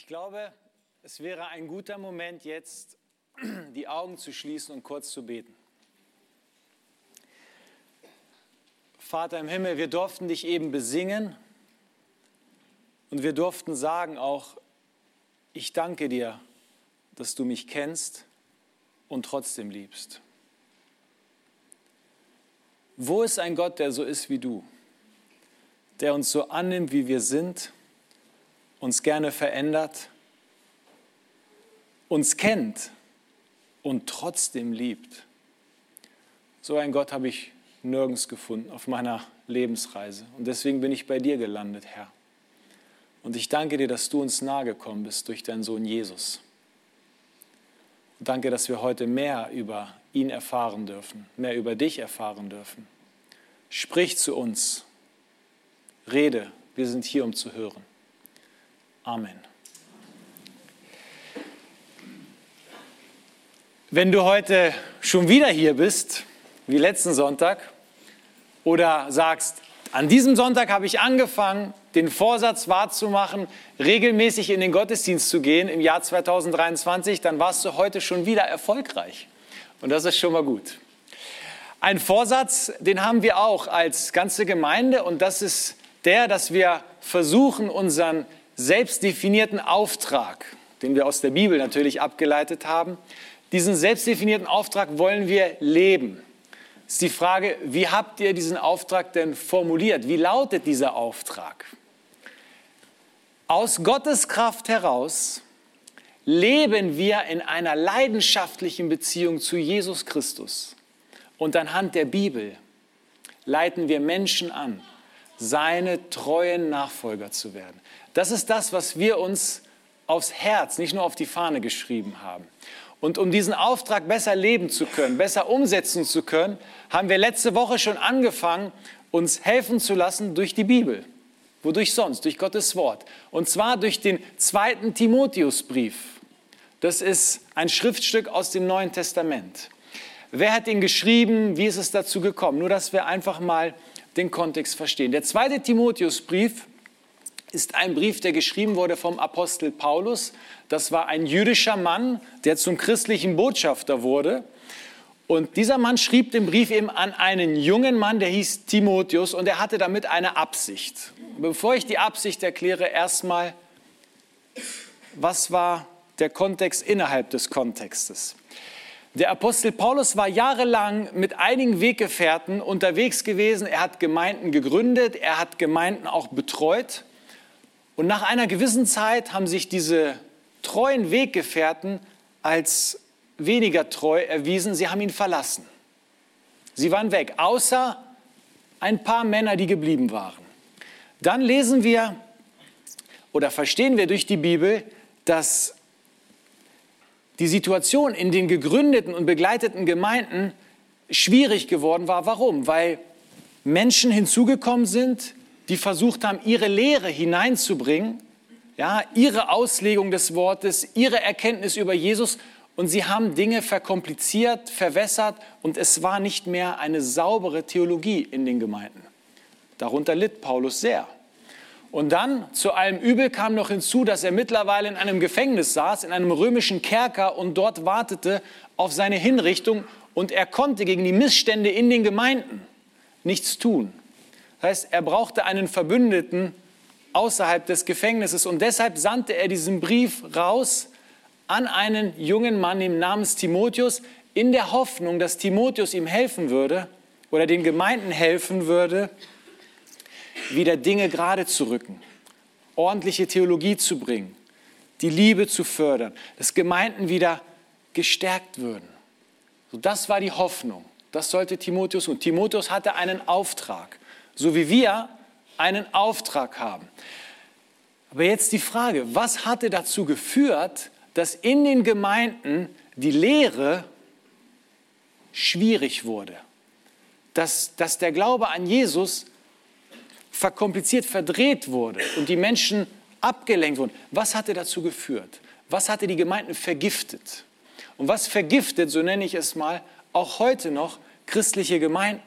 Ich glaube, es wäre ein guter Moment, jetzt die Augen zu schließen und kurz zu beten. Vater im Himmel, wir durften dich eben besingen und wir durften sagen auch, ich danke dir, dass du mich kennst und trotzdem liebst. Wo ist ein Gott, der so ist wie du, der uns so annimmt, wie wir sind, uns gerne verändert, uns kennt und trotzdem liebt? So ein Gott habe ich nirgends gefunden auf meiner Lebensreise. Und deswegen bin ich bei dir gelandet, Herr. Und ich danke dir, dass du uns nahe gekommen bist durch deinen Sohn Jesus. Und danke, dass wir heute mehr über ihn erfahren dürfen, mehr über dich erfahren dürfen. Sprich zu uns, rede, wir sind hier, um zu hören. Amen. Wenn du heute schon wieder hier bist, wie letzten Sonntag, oder sagst, an diesem Sonntag habe ich angefangen, den Vorsatz wahrzumachen, regelmäßig in den Gottesdienst zu gehen im Jahr 2023, dann warst du heute schon wieder erfolgreich. Und das ist schon mal gut. Ein Vorsatz, den haben wir auch als ganze Gemeinde und das ist der, dass wir versuchen, unseren selbstdefinierten Auftrag, den wir aus der Bibel natürlich abgeleitet haben, diesen selbstdefinierten Auftrag wollen wir leben ist die Frage, wie habt ihr diesen Auftrag denn formuliert? Wie lautet dieser Auftrag? Aus Gottes Kraft heraus leben wir in einer leidenschaftlichen Beziehung zu Jesus Christus. Und anhand der Bibel leiten wir Menschen an, seine treuen Nachfolger zu werden. Das ist das, was wir uns aufs Herz, nicht nur auf die Fahne geschrieben haben. Und um diesen Auftrag besser leben zu können, besser umsetzen zu können, haben wir letzte Woche schon angefangen, uns helfen zu lassen durch die Bibel. Wodurch sonst? Durch Gottes Wort. Und zwar durch den zweiten Timotheusbrief. Das ist ein Schriftstück aus dem Neuen Testament. Wer hat ihn geschrieben? Wie ist es dazu gekommen? Nur, dass wir einfach mal den Kontext verstehen. Der zweite Timotheusbrief ist ein Brief, der geschrieben wurde vom Apostel Paulus. Das war ein jüdischer Mann, der zum christlichen Botschafter wurde. Und dieser Mann schrieb den Brief eben an einen jungen Mann, der hieß Timotheus, und er hatte damit eine Absicht. Bevor ich die Absicht erkläre, erstmal, was war der Kontext innerhalb des Kontextes? Der Apostel Paulus war jahrelang mit einigen Weggefährten unterwegs gewesen. Er hat Gemeinden gegründet, er hat Gemeinden auch betreut. Und nach einer gewissen Zeit haben sich diese treuen Weggefährten als weniger treu erwiesen. Sie haben ihn verlassen. Sie waren weg, außer ein paar Männer, die geblieben waren. Dann lesen wir oder verstehen wir durch die Bibel, dass die Situation in den gegründeten und begleiteten Gemeinden schwierig geworden war. Warum? Weil Menschen hinzugekommen sind, die versucht haben, ihre Lehre hineinzubringen, ja, ihre Auslegung des Wortes, ihre Erkenntnis über Jesus und sie haben Dinge verkompliziert, verwässert und es war nicht mehr eine saubere Theologie in den Gemeinden. Darunter litt Paulus sehr. Und dann zu allem Übel kam noch hinzu, dass er mittlerweile in einem Gefängnis saß, in einem römischen Kerker und dort wartete auf seine Hinrichtung und er konnte gegen die Missstände in den Gemeinden nichts tun. Das heißt, er brauchte einen Verbündeten außerhalb des Gefängnisses und deshalb sandte er diesen Brief raus an einen jungen Mann Namens Timotheus in der Hoffnung, dass Timotheus ihm helfen würde oder den Gemeinden helfen würde, wieder Dinge gerade zu rücken, ordentliche Theologie zu bringen, die Liebe zu fördern, dass Gemeinden wieder gestärkt würden. So, das war die Hoffnung. Das sollte Timotheus und Timotheus hatte einen Auftrag so wie wir einen Auftrag haben. Aber jetzt die Frage, was hatte dazu geführt, dass in den Gemeinden die Lehre schwierig wurde? Dass, dass der Glaube an Jesus verkompliziert, verdreht wurde und die Menschen abgelenkt wurden. Was hatte dazu geführt? Was hatte die Gemeinden vergiftet? Und was vergiftet, so nenne ich es mal, auch heute noch christliche Gemeinden?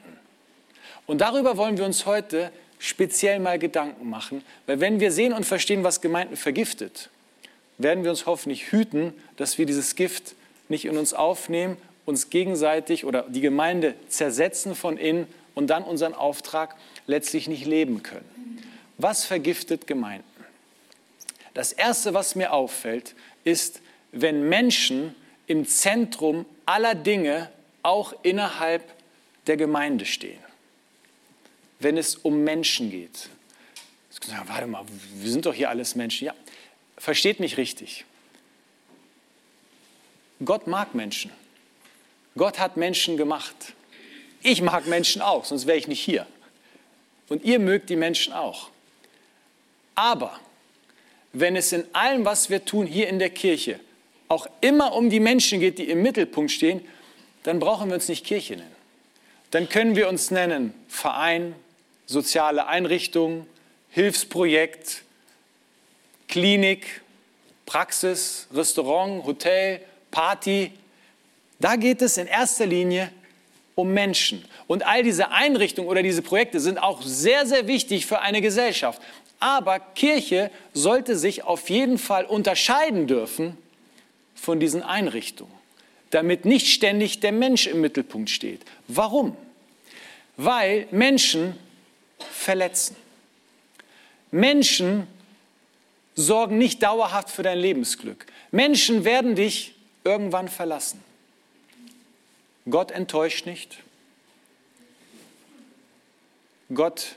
Und darüber wollen wir uns heute speziell mal Gedanken machen, weil wenn wir sehen und verstehen, was Gemeinden vergiftet, werden wir uns hoffentlich hüten, dass wir dieses Gift nicht in uns aufnehmen, uns gegenseitig oder die Gemeinde zersetzen von innen und dann unseren Auftrag letztlich nicht leben können. Was vergiftet Gemeinden? Das Erste, was mir auffällt, ist, wenn Menschen im Zentrum aller Dinge auch innerhalb der Gemeinde stehen. Wenn es um Menschen geht. Ja, warte mal, wir sind doch hier alles Menschen. Ja, versteht mich richtig. Gott mag Menschen. Gott hat Menschen gemacht. Ich mag Menschen auch, sonst wäre ich nicht hier. Und ihr mögt die Menschen auch. Aber wenn es in allem, was wir tun hier in der Kirche, auch immer um die Menschen geht, die im Mittelpunkt stehen, dann brauchen wir uns nicht Kirche nennen. Dann können wir uns nennen Verein, soziale Einrichtung, Hilfsprojekt, Klinik, Praxis, Restaurant, Hotel, Party. Da geht es in erster Linie um Menschen. Und all diese Einrichtungen oder diese Projekte sind auch sehr, sehr wichtig für eine Gesellschaft. Aber Kirche sollte sich auf jeden Fall unterscheiden dürfen von diesen Einrichtungen, damit nicht ständig der Mensch im Mittelpunkt steht. Warum? Weil Menschen verletzen. Menschen sorgen nicht dauerhaft für dein Lebensglück. Menschen werden dich irgendwann verlassen. Gott enttäuscht nicht. Gott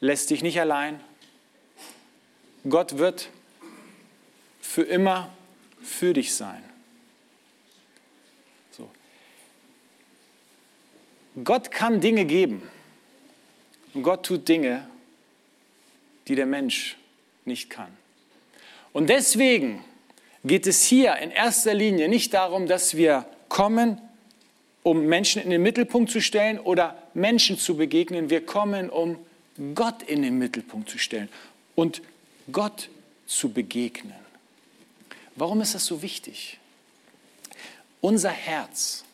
lässt dich nicht allein. Gott wird für immer für dich sein. So. Gott kann Dinge geben. Und Gott tut Dinge, die der Mensch nicht kann. Und deswegen geht es hier in erster Linie nicht darum, dass wir kommen, um Menschen in den Mittelpunkt zu stellen oder Menschen zu begegnen. Wir kommen, um Gott in den Mittelpunkt zu stellen und Gott zu begegnen. Warum ist das so wichtig? Unser Herz,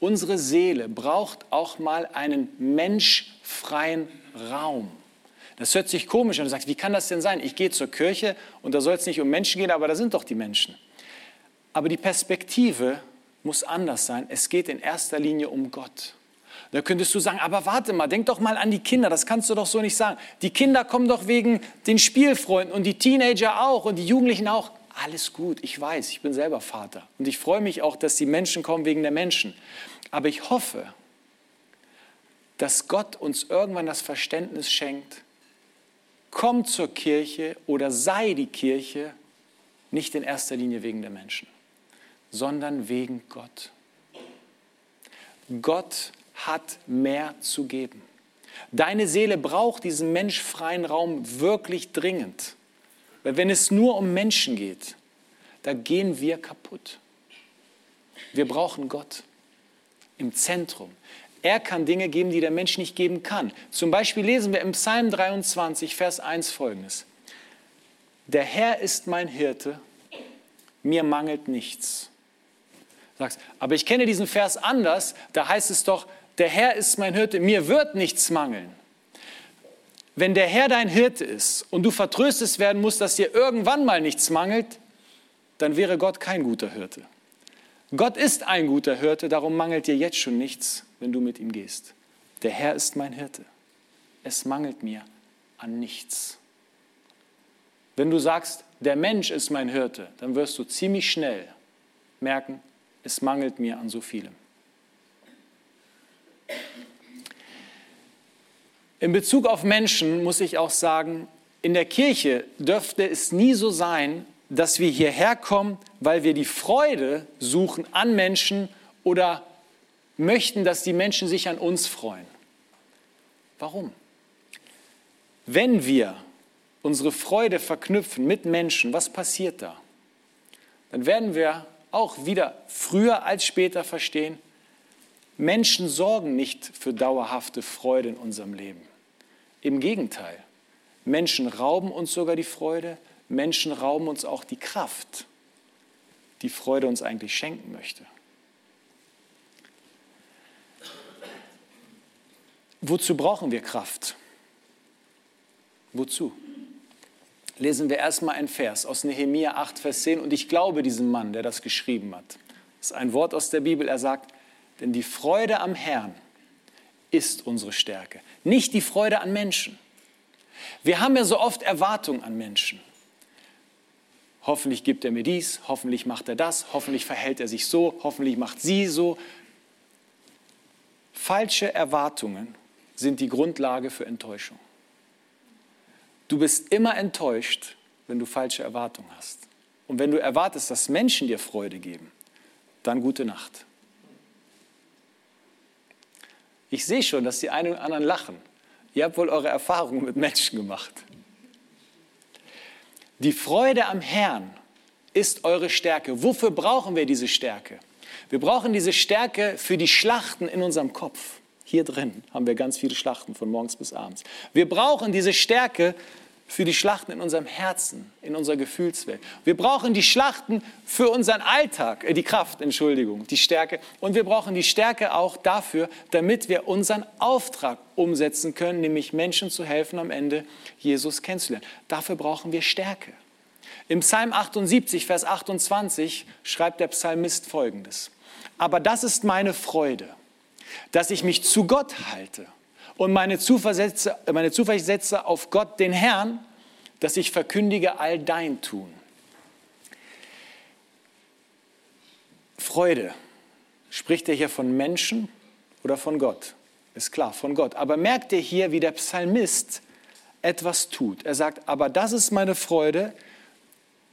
unsere Seele braucht auch mal einen menschfreien Raum. Das hört sich komisch an. Du sagst, wie kann das denn sein? Ich gehe zur Kirche und da soll es nicht um Menschen gehen, aber da sind doch die Menschen. Aber die Perspektive muss anders sein. Es geht in erster Linie um Gott. Da könntest du sagen, aber warte mal, denk doch mal an die Kinder, das kannst du doch so nicht sagen. Die Kinder kommen doch wegen den Spielfreunden und die Teenager auch und die Jugendlichen auch alles gut, ich weiß, ich bin selber Vater und ich freue mich auch, dass die Menschen kommen wegen der Menschen. Aber ich hoffe, dass Gott uns irgendwann das Verständnis schenkt, komm zur Kirche oder sei die Kirche nicht in erster Linie wegen der Menschen, sondern wegen Gott. Gott hat mehr zu geben. Deine Seele braucht diesen menschfreien Raum wirklich dringend. Weil wenn es nur um Menschen geht, da gehen wir kaputt. Wir brauchen Gott im Zentrum. Er kann Dinge geben, die der Mensch nicht geben kann. Zum Beispiel lesen wir im Psalm 23, Vers 1 folgendes. Der Herr ist mein Hirte, mir mangelt nichts. Sagst, aber ich kenne diesen Vers anders, da heißt es doch, der Herr ist mein Hirte, mir wird nichts mangeln wenn der Herr dein Hirte ist und du vertröstet werden musst, dass dir irgendwann mal nichts mangelt, dann wäre Gott kein guter Hirte. Gott ist ein guter Hirte, darum mangelt dir jetzt schon nichts, wenn du mit ihm gehst. Der Herr ist mein Hirte. Es mangelt mir an nichts. Wenn du sagst, der Mensch ist mein Hirte, dann wirst du ziemlich schnell merken, es mangelt mir an so vielem. In Bezug auf Menschen muss ich auch sagen, in der Kirche dürfte es nie so sein, dass wir hierher kommen, weil wir die Freude suchen an Menschen oder möchten, dass die Menschen sich an uns freuen. Warum? Wenn wir unsere Freude verknüpfen mit Menschen, was passiert da? Dann werden wir auch wieder früher als später verstehen, Menschen sorgen nicht für dauerhafte Freude in unserem Leben. Im Gegenteil, Menschen rauben uns sogar die Freude, Menschen rauben uns auch die Kraft, die Freude uns eigentlich schenken möchte. Wozu brauchen wir Kraft? Wozu? lesen wir erstmal einen Vers aus Nehemia 8, Vers 10. Und ich glaube diesem Mann, der das geschrieben hat. Das ist ein Wort aus der Bibel. Er sagt, denn die Freude am Herrn ist unsere Stärke, nicht die Freude an Menschen. Wir haben ja so oft Erwartungen an Menschen. Hoffentlich gibt er mir dies, hoffentlich macht er das, hoffentlich verhält er sich so, hoffentlich macht sie so. Falsche Erwartungen sind die Grundlage für Enttäuschung. Du bist immer enttäuscht, wenn du falsche Erwartungen hast. Und wenn du erwartest, dass Menschen dir Freude geben, dann gute Nacht. Ich sehe schon, dass die einen und anderen lachen. Ihr habt wohl eure Erfahrungen mit Menschen gemacht. Die Freude am Herrn ist eure Stärke. Wofür brauchen wir diese Stärke? Wir brauchen diese Stärke für die Schlachten in unserem Kopf. Hier drin haben wir ganz viele Schlachten von morgens bis abends. Wir brauchen diese Stärke für die Schlachten in unserem Herzen, in unserer Gefühlswelt. Wir brauchen die Schlachten für unseren Alltag, äh, die Kraft, Entschuldigung, die Stärke. Und wir brauchen die Stärke auch dafür, damit wir unseren Auftrag umsetzen können, nämlich Menschen zu helfen, am Ende Jesus kennenzulernen. Dafür brauchen wir Stärke. Im Psalm 78, Vers 28 schreibt der Psalmist folgendes. Aber das ist meine Freude, dass ich mich zu Gott halte und meine Zuversicht, meine Zuversicht setze auf Gott, den Herrn, dass ich verkündige all dein Tun. Freude, spricht er hier von Menschen oder von Gott? Ist klar, von Gott. Aber merkt ihr hier, wie der Psalmist etwas tut? Er sagt, aber das ist meine Freude,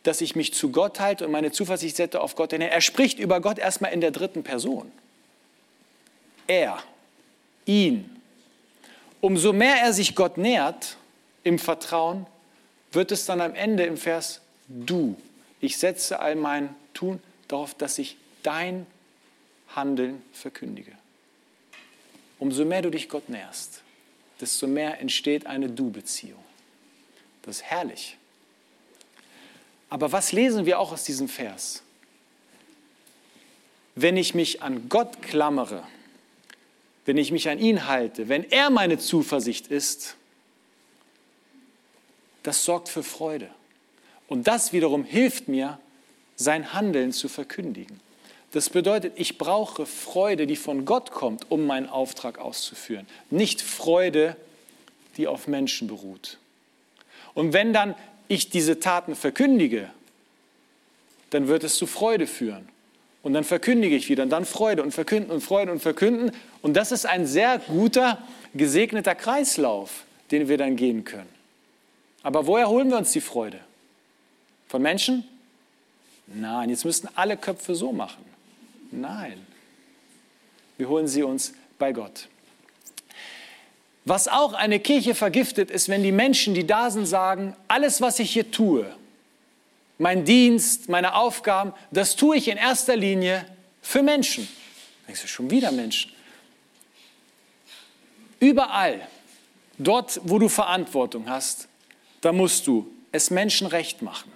dass ich mich zu Gott halte und meine Zuversicht setze auf Gott. Denn er spricht über Gott erstmal in der dritten Person. Er, ihn, umso mehr er sich Gott nähert im Vertrauen, wird es dann am Ende im Vers du. Ich setze all mein Tun darauf, dass ich dein Handeln verkündige. Umso mehr du dich Gott näherst, desto mehr entsteht eine Du-Beziehung. Das ist herrlich. Aber was lesen wir auch aus diesem Vers? Wenn ich mich an Gott klammere, wenn ich mich an ihn halte, wenn er meine Zuversicht ist, das sorgt für Freude. Und das wiederum hilft mir, sein Handeln zu verkündigen. Das bedeutet, ich brauche Freude, die von Gott kommt, um meinen Auftrag auszuführen. Nicht Freude, die auf Menschen beruht. Und wenn dann ich diese Taten verkündige, dann wird es zu Freude führen. Und dann verkündige ich wieder und dann Freude und verkünden und Freude und verkünden. Und das ist ein sehr guter, gesegneter Kreislauf, den wir dann gehen können. Aber woher holen wir uns die Freude? Von Menschen? Nein, jetzt müssten alle Köpfe so machen. Nein. Wir holen sie uns bei Gott. Was auch eine Kirche vergiftet, ist, wenn die Menschen, die da sind, sagen, alles, was ich hier tue, mein Dienst, meine Aufgaben, das tue ich in erster Linie für Menschen. Denkst du schon wieder Menschen? Überall, dort, wo du Verantwortung hast, da musst du es Menschen recht machen.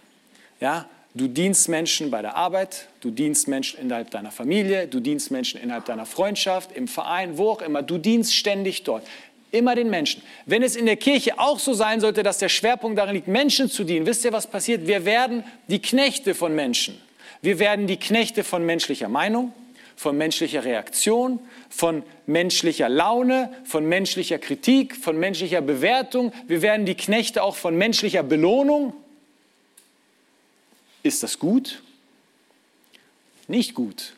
Ja, du dienst Menschen bei der Arbeit, du dienst Menschen innerhalb deiner Familie, du dienst Menschen innerhalb deiner Freundschaft, im Verein, wo auch immer. Du dienst ständig dort immer den Menschen. Wenn es in der Kirche auch so sein sollte, dass der Schwerpunkt darin liegt, Menschen zu dienen, wisst ihr, was passiert? Wir werden die Knechte von Menschen. Wir werden die Knechte von menschlicher Meinung, von menschlicher Reaktion, von menschlicher Laune, von menschlicher Kritik, von menschlicher Bewertung. Wir werden die Knechte auch von menschlicher Belohnung. Ist das gut? Nicht gut.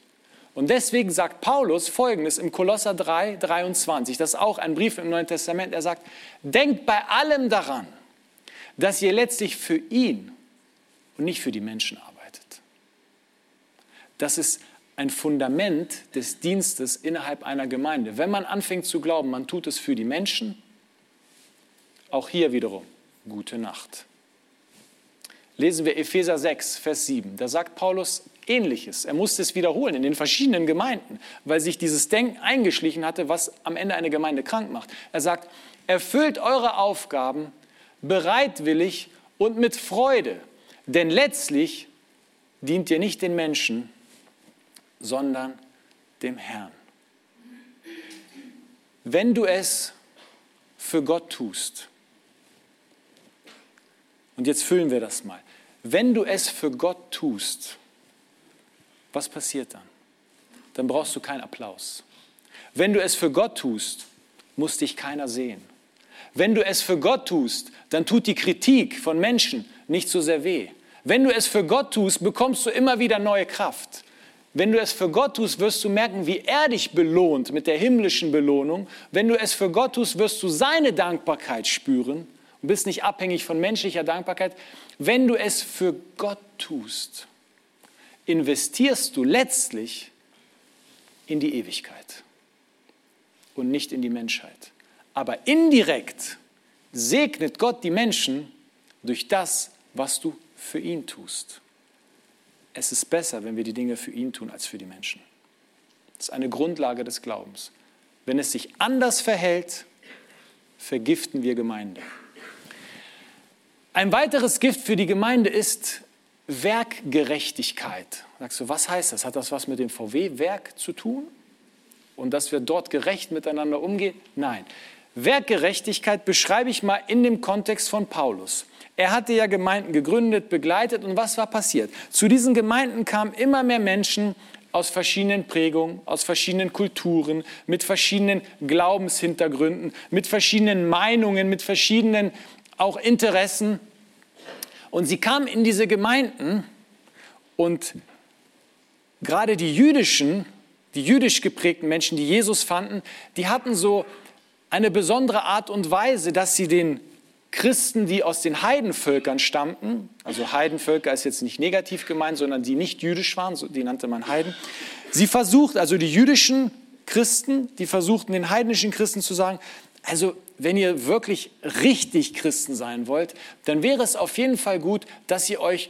Und deswegen sagt Paulus Folgendes im Kolosser 3, 23, das ist auch ein Brief im Neuen Testament, er sagt, denkt bei allem daran, dass ihr letztlich für ihn und nicht für die Menschen arbeitet. Das ist ein Fundament des Dienstes innerhalb einer Gemeinde. Wenn man anfängt zu glauben, man tut es für die Menschen, auch hier wiederum, gute Nacht. Lesen wir Epheser 6, Vers 7. Da sagt Paulus, Ähnliches. Er musste es wiederholen in den verschiedenen Gemeinden, weil sich dieses Denken eingeschlichen hatte, was am Ende eine Gemeinde krank macht. Er sagt, erfüllt eure Aufgaben bereitwillig und mit Freude, denn letztlich dient ihr nicht den Menschen, sondern dem Herrn. Wenn du es für Gott tust, Und jetzt füllen wir das mal. Wenn du es für Gott tust, was passiert dann? Dann brauchst du keinen Applaus. Wenn du es für Gott tust, muss dich keiner sehen. Wenn du es für Gott tust, dann tut die Kritik von Menschen nicht so sehr weh. Wenn du es für Gott tust, bekommst du immer wieder neue Kraft. Wenn du es für Gott tust, wirst du merken, wie er dich belohnt mit der himmlischen Belohnung. Wenn du es für Gott tust, wirst du seine Dankbarkeit spüren und bist nicht abhängig von menschlicher Dankbarkeit. Wenn du es für Gott tust, investierst du letztlich in die Ewigkeit und nicht in die Menschheit. Aber indirekt segnet Gott die Menschen durch das, was du für ihn tust. Es ist besser, wenn wir die Dinge für ihn tun als für die Menschen. Das ist eine Grundlage des Glaubens. Wenn es sich anders verhält, vergiften wir Gemeinde. Ein weiteres Gift für die Gemeinde ist Werkgerechtigkeit. Sagst du, was heißt das? Hat das was mit dem VW-Werk zu tun? Und dass wir dort gerecht miteinander umgehen? Nein. Werkgerechtigkeit beschreibe ich mal in dem Kontext von Paulus. Er hatte ja Gemeinden gegründet, begleitet und was war passiert? Zu diesen Gemeinden kamen immer mehr Menschen aus verschiedenen Prägungen, aus verschiedenen Kulturen, mit verschiedenen Glaubenshintergründen, mit verschiedenen Meinungen, mit verschiedenen auch Interessen. Und sie kamen in diese Gemeinden und gerade die jüdischen, die jüdisch geprägten Menschen, die Jesus fanden, die hatten so eine besondere Art und Weise, dass sie den Christen, die aus den Heidenvölkern stammten, also Heidenvölker ist jetzt nicht negativ gemeint, sondern die nicht jüdisch waren, die nannte man Heiden. Sie versucht, also die jüdischen Christen, die versuchten den heidnischen Christen zu sagen, also wenn ihr wirklich richtig Christen sein wollt, dann wäre es auf jeden Fall gut, dass ihr euch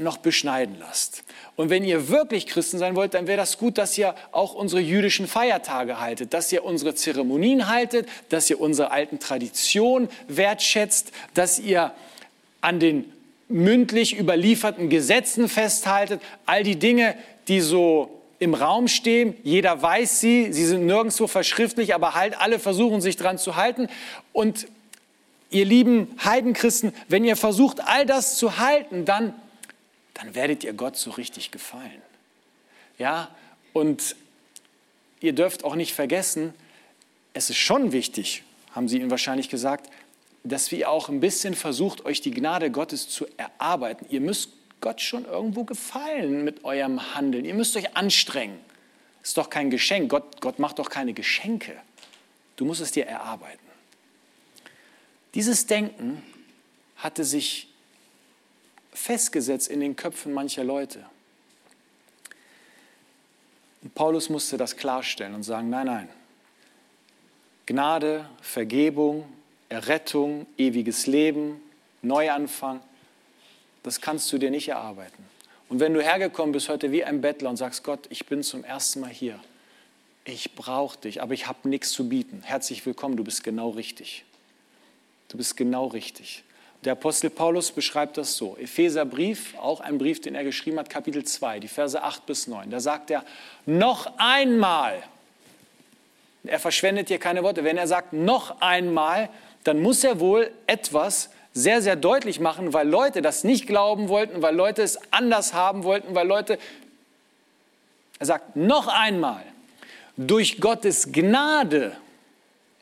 noch beschneiden lasst. Und wenn ihr wirklich Christen sein wollt, dann wäre das gut, dass ihr auch unsere jüdischen Feiertage haltet, dass ihr unsere Zeremonien haltet, dass ihr unsere alten Traditionen wertschätzt, dass ihr an den mündlich überlieferten Gesetzen festhaltet, all die Dinge, die so im Raum stehen, jeder weiß sie, sie sind nirgendwo verschriftlich, aber halt alle versuchen sich dran zu halten und ihr lieben Heidenchristen, wenn ihr versucht, all das zu halten, dann dann werdet ihr Gott so richtig gefallen. Ja, und ihr dürft auch nicht vergessen, es ist schon wichtig, haben sie ihnen wahrscheinlich gesagt, dass ihr auch ein bisschen versucht, euch die Gnade Gottes zu erarbeiten. Ihr müsst Gott schon irgendwo gefallen mit eurem Handeln. Ihr müsst euch anstrengen. Ist doch kein Geschenk. Gott, Gott macht doch keine Geschenke. Du musst es dir erarbeiten. Dieses Denken hatte sich festgesetzt in den Köpfen mancher Leute. Und Paulus musste das klarstellen und sagen, nein, nein. Gnade, Vergebung, Errettung, ewiges Leben, Neuanfang, das kannst du dir nicht erarbeiten. Und wenn du hergekommen bist heute wie ein Bettler und sagst, Gott, ich bin zum ersten Mal hier, ich brauche dich, aber ich habe nichts zu bieten. Herzlich willkommen, du bist genau richtig. Du bist genau richtig. Der Apostel Paulus beschreibt das so. Epheserbrief, auch ein Brief, den er geschrieben hat, Kapitel 2, die Verse 8 bis 9. Da sagt er, noch einmal, er verschwendet hier keine Worte, wenn er sagt noch einmal, dann muss er wohl etwas sehr, sehr deutlich machen, weil Leute das nicht glauben wollten, weil Leute es anders haben wollten, weil Leute, er sagt noch einmal, durch Gottes Gnade,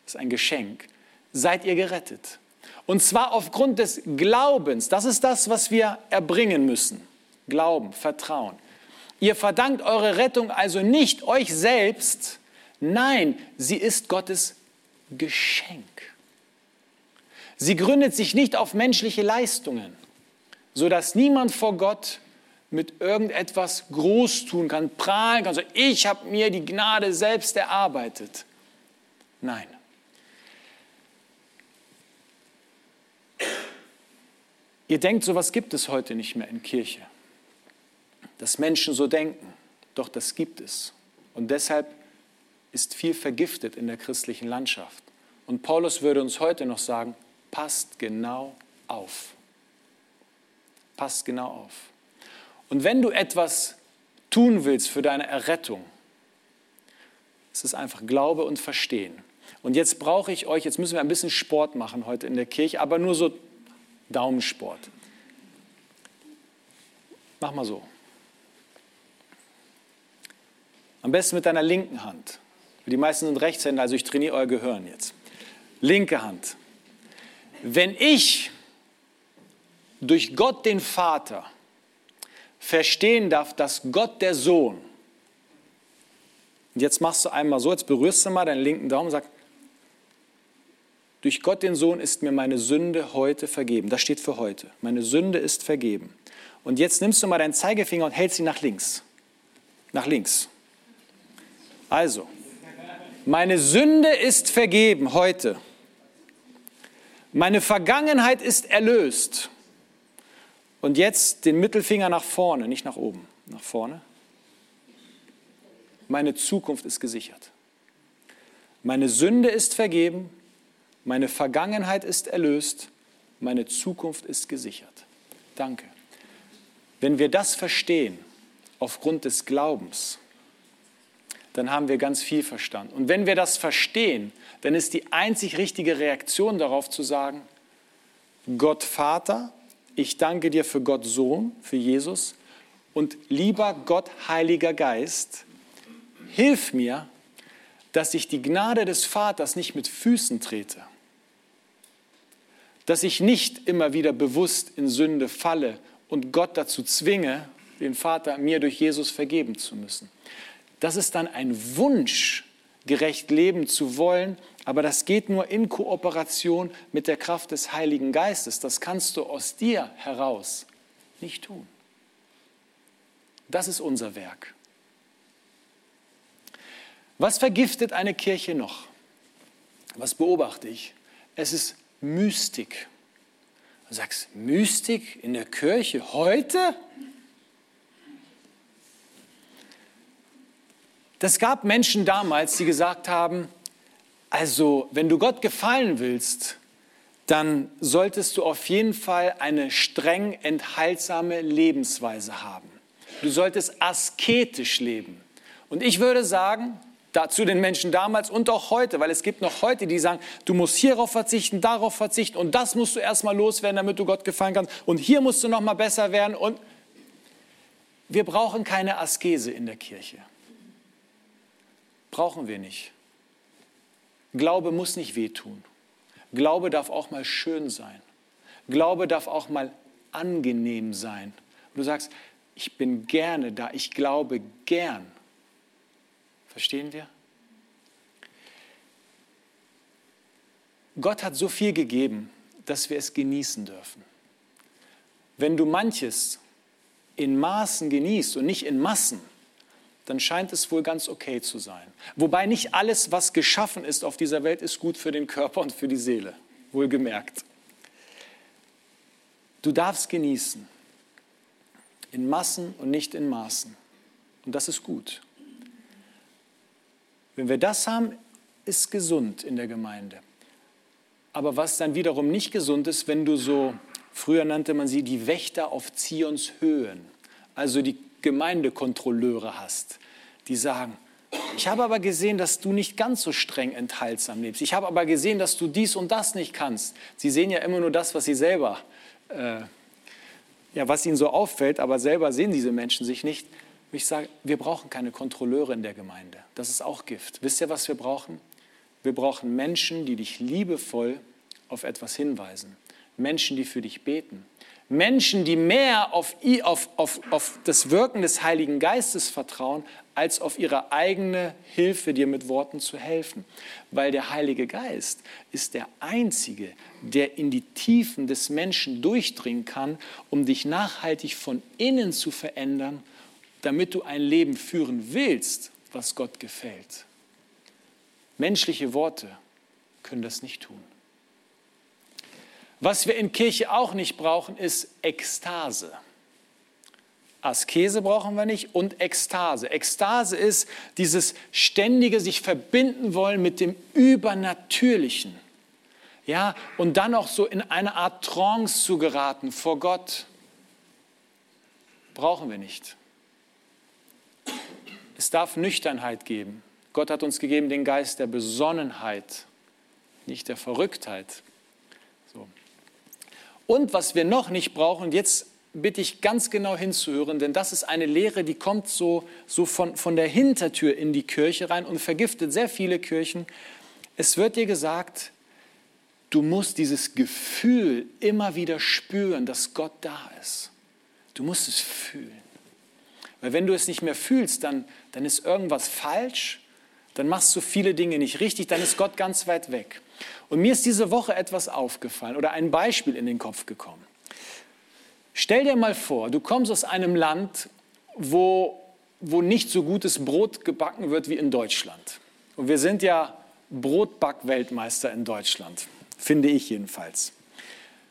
das ist ein Geschenk, seid ihr gerettet und zwar aufgrund des Glaubens. Das ist das, was wir erbringen müssen. Glauben, Vertrauen. Ihr verdankt eure Rettung also nicht euch selbst. Nein, sie ist Gottes Geschenk. Sie gründet sich nicht auf menschliche Leistungen, sodass niemand vor Gott mit irgendetwas groß tun kann, prahlen kann. Also ich habe mir die Gnade selbst erarbeitet. Nein. Ihr denkt, sowas gibt es heute nicht mehr in Kirche. Dass Menschen so denken. Doch das gibt es. Und deshalb ist viel vergiftet in der christlichen Landschaft. Und Paulus würde uns heute noch sagen, passt genau auf. Passt genau auf. Und wenn du etwas tun willst für deine Errettung, es ist einfach Glaube und Verstehen. Und jetzt brauche ich euch, jetzt müssen wir ein bisschen Sport machen heute in der Kirche, aber nur so Daumensport. Mach mal so. Am besten mit deiner linken Hand. Die meisten sind Rechtshänder, also ich trainiere euer Gehirn jetzt. Linke Hand. Wenn ich durch Gott den Vater verstehen darf, dass Gott der Sohn, und jetzt machst du einmal so, jetzt berührst du mal deinen linken Daumen und sagst, durch Gott den Sohn ist mir meine Sünde heute vergeben. Das steht für heute. Meine Sünde ist vergeben. Und jetzt nimmst du mal deinen Zeigefinger und hältst ihn nach links. Nach links. Also, meine Sünde ist vergeben heute. Meine Vergangenheit ist erlöst. Und jetzt den Mittelfinger nach vorne, nicht nach oben, nach vorne. Meine Zukunft ist gesichert. Meine Sünde ist vergeben, meine Vergangenheit ist erlöst, meine Zukunft ist gesichert. Danke. Wenn wir das verstehen, aufgrund des Glaubens, dann haben wir ganz viel verstanden. Und wenn wir das verstehen, dann ist die einzig richtige Reaktion darauf zu sagen, Gott Vater, ich danke dir für Gott Sohn, für Jesus und lieber Gott Heiliger Geist, hilf mir, dass ich die Gnade des Vaters nicht mit Füßen trete, dass ich nicht immer wieder bewusst in Sünde falle und Gott dazu zwinge, den Vater mir durch Jesus vergeben zu müssen. Das ist dann ein Wunsch, gerecht leben zu wollen, aber das geht nur in Kooperation mit der Kraft des Heiligen Geistes. Das kannst du aus dir heraus nicht tun. Das ist unser Werk. Was vergiftet eine Kirche noch? Was beobachte ich? Es ist Mystik. Du sagst, Mystik in der Kirche heute? Das gab Menschen damals, die gesagt haben, also, wenn du Gott gefallen willst, dann solltest du auf jeden Fall eine streng enthaltsame Lebensweise haben. Du solltest asketisch leben. Und ich würde sagen, dazu den Menschen damals und auch heute, weil es gibt noch heute, die sagen, du musst hierauf verzichten, darauf verzichten und das musst du erstmal loswerden, damit du Gott gefallen kannst und hier musst du noch mal besser werden und wir brauchen keine Askese in der Kirche. Brauchen wir nicht. Glaube muss nicht wehtun. Glaube darf auch mal schön sein. Glaube darf auch mal angenehm sein. Du sagst, ich bin gerne da, ich glaube gern. Verstehen wir? Gott hat so viel gegeben, dass wir es genießen dürfen. Wenn du manches in Maßen genießt und nicht in Massen, dann scheint es wohl ganz okay zu sein. Wobei nicht alles, was geschaffen ist auf dieser Welt, ist gut für den Körper und für die Seele, wohlgemerkt. Du darfst genießen, in Massen und nicht in Maßen. Und das ist gut. Wenn wir das haben, ist gesund in der Gemeinde. Aber was dann wiederum nicht gesund ist, wenn du so, früher nannte man sie die Wächter auf Zions Höhen, also die Gemeindekontrolleure hast, die sagen, ich habe aber gesehen, dass du nicht ganz so streng enthaltsam lebst. Ich habe aber gesehen, dass du dies und das nicht kannst. Sie sehen ja immer nur das, was sie selber, äh, ja, was ihnen so auffällt, aber selber sehen diese Menschen sich nicht. Ich sage, wir brauchen keine Kontrolleure in der Gemeinde. Das ist auch Gift. Wisst ihr, was wir brauchen? Wir brauchen Menschen, die dich liebevoll auf etwas hinweisen. Menschen, die für dich beten. Menschen, die mehr auf, auf, auf, auf das Wirken des Heiligen Geistes vertrauen, als auf ihre eigene Hilfe, dir mit Worten zu helfen. Weil der Heilige Geist ist der Einzige, der in die Tiefen des Menschen durchdringen kann, um dich nachhaltig von innen zu verändern, damit du ein Leben führen willst, was Gott gefällt. Menschliche Worte können das nicht tun. Was wir in Kirche auch nicht brauchen, ist Ekstase. Askese brauchen wir nicht und Ekstase. Ekstase ist dieses ständige sich verbinden wollen mit dem Übernatürlichen. Ja, und dann auch so in eine Art Trance zu geraten vor Gott. Brauchen wir nicht. Es darf Nüchternheit geben. Gott hat uns gegeben den Geist der Besonnenheit, nicht der Verrücktheit. Und was wir noch nicht brauchen, und jetzt bitte ich ganz genau hinzuhören, denn das ist eine Lehre, die kommt so, so von, von der Hintertür in die Kirche rein und vergiftet sehr viele Kirchen. Es wird dir gesagt, du musst dieses Gefühl immer wieder spüren, dass Gott da ist. Du musst es fühlen. Weil wenn du es nicht mehr fühlst, dann, dann ist irgendwas falsch, dann machst du viele Dinge nicht richtig, dann ist Gott ganz weit weg. Und mir ist diese Woche etwas aufgefallen oder ein Beispiel in den Kopf gekommen. Stell dir mal vor, du kommst aus einem Land, wo, wo nicht so gutes Brot gebacken wird wie in Deutschland. Und wir sind ja Brotbackweltmeister in Deutschland, finde ich jedenfalls.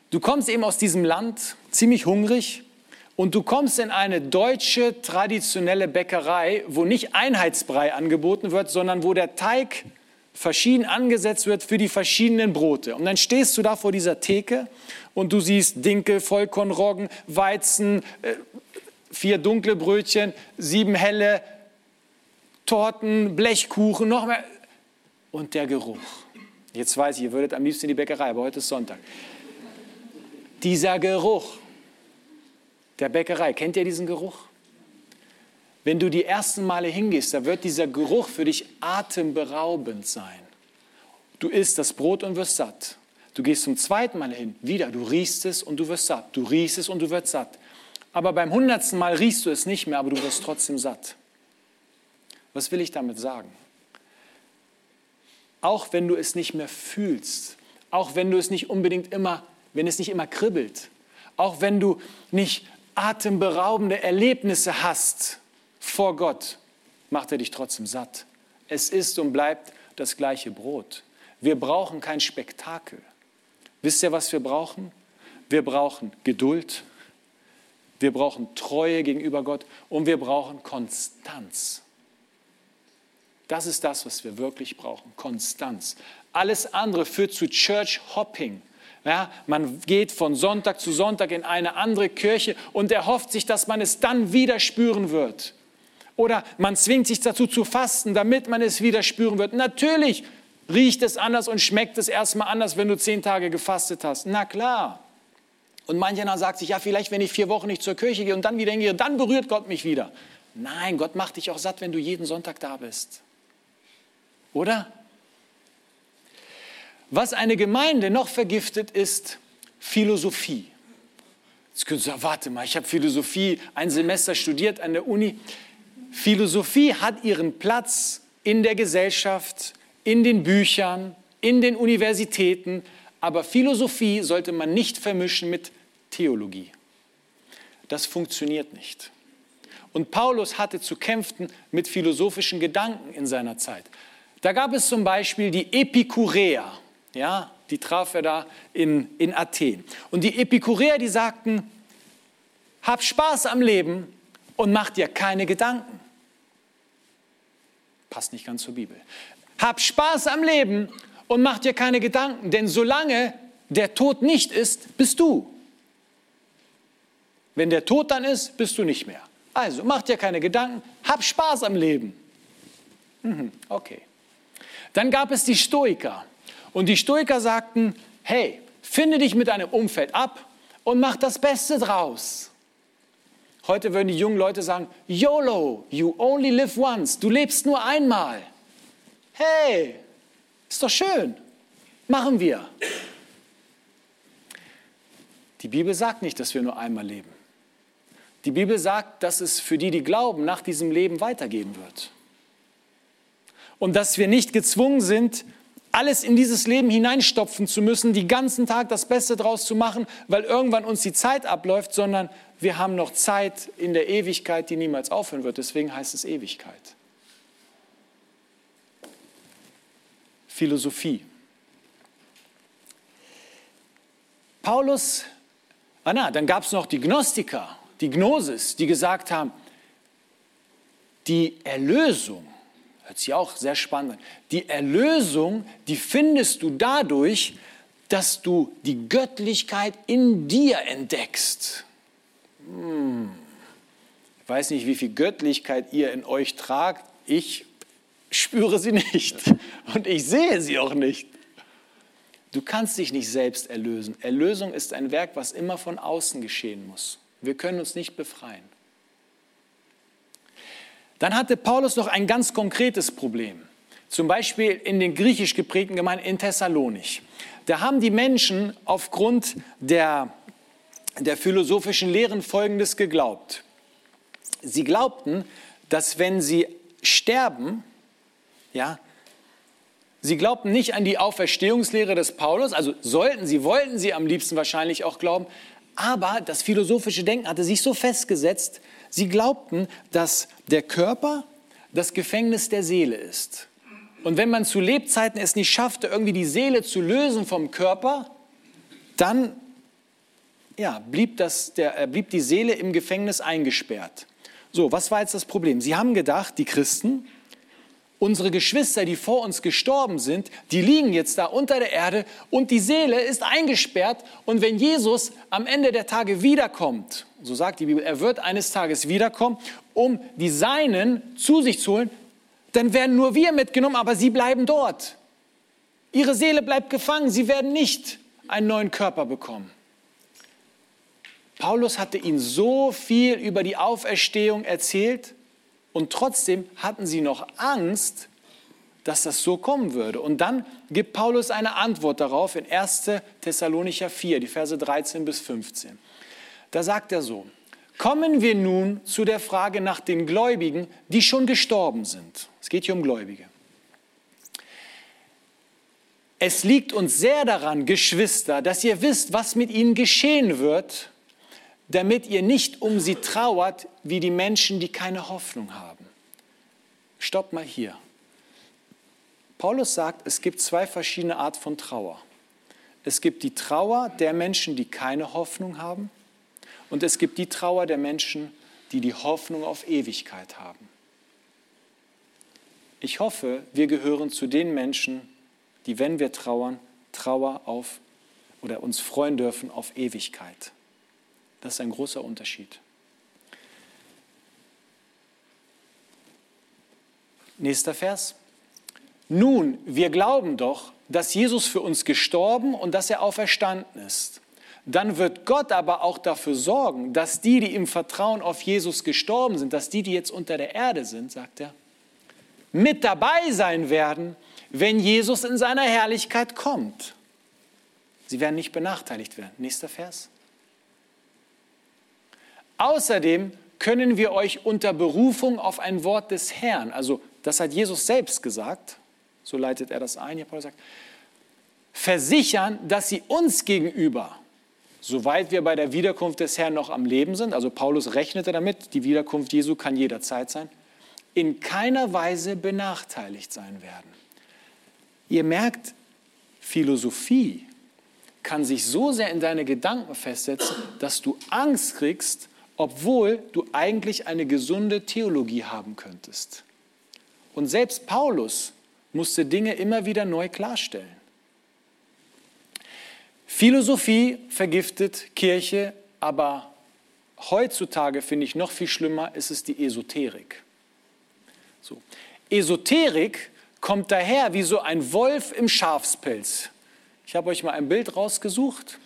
Du kommst eben aus diesem Land, ziemlich hungrig, und du kommst in eine deutsche traditionelle Bäckerei, wo nicht Einheitsbrei angeboten wird, sondern wo der Teig verschieden angesetzt wird für die verschiedenen Brote. Und dann stehst du da vor dieser Theke und du siehst Dinkel, Vollkornroggen, Weizen, äh, vier dunkle Brötchen, sieben helle, Torten, Blechkuchen, noch mehr. Und der Geruch. Jetzt weiß ich, ihr würdet am liebsten in die Bäckerei, aber heute ist Sonntag. Dieser Geruch der Bäckerei, kennt ihr diesen Geruch? Wenn du die ersten Male hingehst, da wird dieser Geruch für dich atemberaubend sein. Du isst das Brot und wirst satt. Du gehst zum zweiten Mal hin, wieder, du riechst es und du wirst satt. Du riechst es und du wirst satt. Aber beim hundertsten Mal riechst du es nicht mehr, aber du wirst trotzdem satt. Was will ich damit sagen? Auch wenn du es nicht mehr fühlst, auch wenn du es nicht unbedingt immer, wenn es nicht immer kribbelt, auch wenn du nicht atemberaubende Erlebnisse hast, vor Gott macht er dich trotzdem satt. Es ist und bleibt das gleiche Brot. Wir brauchen kein Spektakel. Wisst ihr, was wir brauchen? Wir brauchen Geduld, wir brauchen Treue gegenüber Gott und wir brauchen Konstanz. Das ist das, was wir wirklich brauchen, Konstanz. Alles andere führt zu Church Hopping. Ja, man geht von Sonntag zu Sonntag in eine andere Kirche und erhofft sich, dass man es dann wieder spüren wird. Oder man zwingt sich dazu zu fasten, damit man es wieder spüren wird. Natürlich riecht es anders und schmeckt es erstmal anders, wenn du zehn Tage gefastet hast. Na klar. Und manch einer sagt sich, ja, vielleicht, wenn ich vier Wochen nicht zur Kirche gehe und dann wieder hingehe, dann berührt Gott mich wieder. Nein, Gott macht dich auch satt, wenn du jeden Sonntag da bist. Oder? Was eine Gemeinde noch vergiftet, ist Philosophie. Jetzt können Sie sagen, warte mal, ich habe Philosophie ein Semester studiert an der Uni. Philosophie hat ihren Platz in der Gesellschaft, in den Büchern, in den Universitäten, aber Philosophie sollte man nicht vermischen mit Theologie. Das funktioniert nicht. Und Paulus hatte zu kämpfen mit philosophischen Gedanken in seiner Zeit. Da gab es zum Beispiel die Epikureer, ja, die traf er da in, in Athen. Und die Epikureer, die sagten, hab Spaß am Leben und mach dir keine Gedanken. Passt nicht ganz zur Bibel. Hab Spaß am Leben und mach dir keine Gedanken, denn solange der Tod nicht ist, bist du. Wenn der Tod dann ist, bist du nicht mehr. Also mach dir keine Gedanken, hab Spaß am Leben. Mhm, okay. Dann gab es die Stoiker. Und die Stoiker sagten, hey, finde dich mit deinem Umfeld ab und mach das Beste draus. Heute würden die jungen Leute sagen, YOLO, you only live once, du lebst nur einmal. Hey, ist doch schön, machen wir. Die Bibel sagt nicht, dass wir nur einmal leben. Die Bibel sagt, dass es für die, die glauben, nach diesem Leben weitergehen wird. Und dass wir nicht gezwungen sind, alles in dieses Leben hineinstopfen zu müssen, die ganzen Tag das Beste draus zu machen, weil irgendwann uns die Zeit abläuft, sondern wir haben noch Zeit in der Ewigkeit, die niemals aufhören wird. Deswegen heißt es Ewigkeit. Philosophie. Paulus, ah na, dann gab es noch die Gnostiker, die Gnosis, die gesagt haben, die Erlösung Hört sich auch sehr spannend an. Die Erlösung, die findest du dadurch, dass du die Göttlichkeit in dir entdeckst. Hm. Ich weiß nicht, wie viel Göttlichkeit ihr in euch tragt. Ich spüre sie nicht und ich sehe sie auch nicht. Du kannst dich nicht selbst erlösen. Erlösung ist ein Werk, was immer von außen geschehen muss. Wir können uns nicht befreien. Dann hatte Paulus noch ein ganz konkretes Problem. Zum Beispiel in den griechisch geprägten Gemeinden in Thessalonich. Da haben die Menschen aufgrund der, der philosophischen Lehren Folgendes geglaubt. Sie glaubten, dass wenn sie sterben, ja, sie glaubten nicht an die Auferstehungslehre des Paulus, also sollten sie, wollten sie am liebsten wahrscheinlich auch glauben, aber das philosophische Denken hatte sich so festgesetzt, sie glaubten, dass der Körper das Gefängnis der Seele ist. Und wenn man zu Lebzeiten es nicht schaffte, irgendwie die Seele zu lösen vom Körper, dann ja, blieb, das, der, äh, blieb die Seele im Gefängnis eingesperrt. So, was war jetzt das Problem? Sie haben gedacht, die Christen, unsere Geschwister, die vor uns gestorben sind, die liegen jetzt da unter der Erde und die Seele ist eingesperrt. Und wenn Jesus am Ende der Tage wiederkommt, so sagt die Bibel, er wird eines Tages wiederkommen, um die Seinen zu sich zu holen, dann werden nur wir mitgenommen, aber sie bleiben dort. Ihre Seele bleibt gefangen, sie werden nicht einen neuen Körper bekommen. Paulus hatte ihnen so viel über die Auferstehung erzählt und trotzdem hatten sie noch Angst, dass das so kommen würde. Und dann gibt Paulus eine Antwort darauf in 1. Thessalonicher 4, die Verse 13 bis 15. Da sagt er so, kommen wir nun zu der Frage nach den Gläubigen, die schon gestorben sind. Es geht hier um Gläubige. Es liegt uns sehr daran, Geschwister, dass ihr wisst, was mit ihnen geschehen wird, damit ihr nicht um sie trauert wie die Menschen, die keine Hoffnung haben. Stopp mal hier. Paulus sagt, es gibt zwei verschiedene Arten von Trauer. Es gibt die Trauer der Menschen, die keine Hoffnung haben, und es gibt die Trauer der Menschen, die die Hoffnung auf Ewigkeit haben. Ich hoffe, wir gehören zu den Menschen, die, wenn wir trauern, Trauer auf oder uns freuen dürfen auf Ewigkeit. Das ist ein großer Unterschied. Nächster Vers. Nun, wir glauben doch, dass Jesus für uns gestorben und dass er auferstanden ist. Dann wird Gott aber auch dafür sorgen, dass die, die im Vertrauen auf Jesus gestorben sind, dass die, die jetzt unter der Erde sind, sagt er, mit dabei sein werden, wenn Jesus in seiner Herrlichkeit kommt. Sie werden nicht benachteiligt werden. Nächster Vers. Außerdem können wir euch unter Berufung auf ein Wort des Herrn, also das hat Jesus selbst gesagt, so leitet er das ein, hier Paulus sagt, versichern, dass sie uns gegenüber, soweit wir bei der Wiederkunft des Herrn noch am Leben sind, also Paulus rechnete damit, die Wiederkunft Jesu kann jederzeit sein, in keiner Weise benachteiligt sein werden. Ihr merkt, Philosophie kann sich so sehr in deine Gedanken festsetzen, dass du Angst kriegst, obwohl du eigentlich eine gesunde Theologie haben könntest. Und selbst Paulus musste Dinge immer wieder neu klarstellen. Philosophie vergiftet Kirche, aber heutzutage finde ich noch viel schlimmer, ist es die Esoterik. So. Esoterik kommt daher wie so ein Wolf im Schafspelz. Ich habe euch mal ein Bild rausgesucht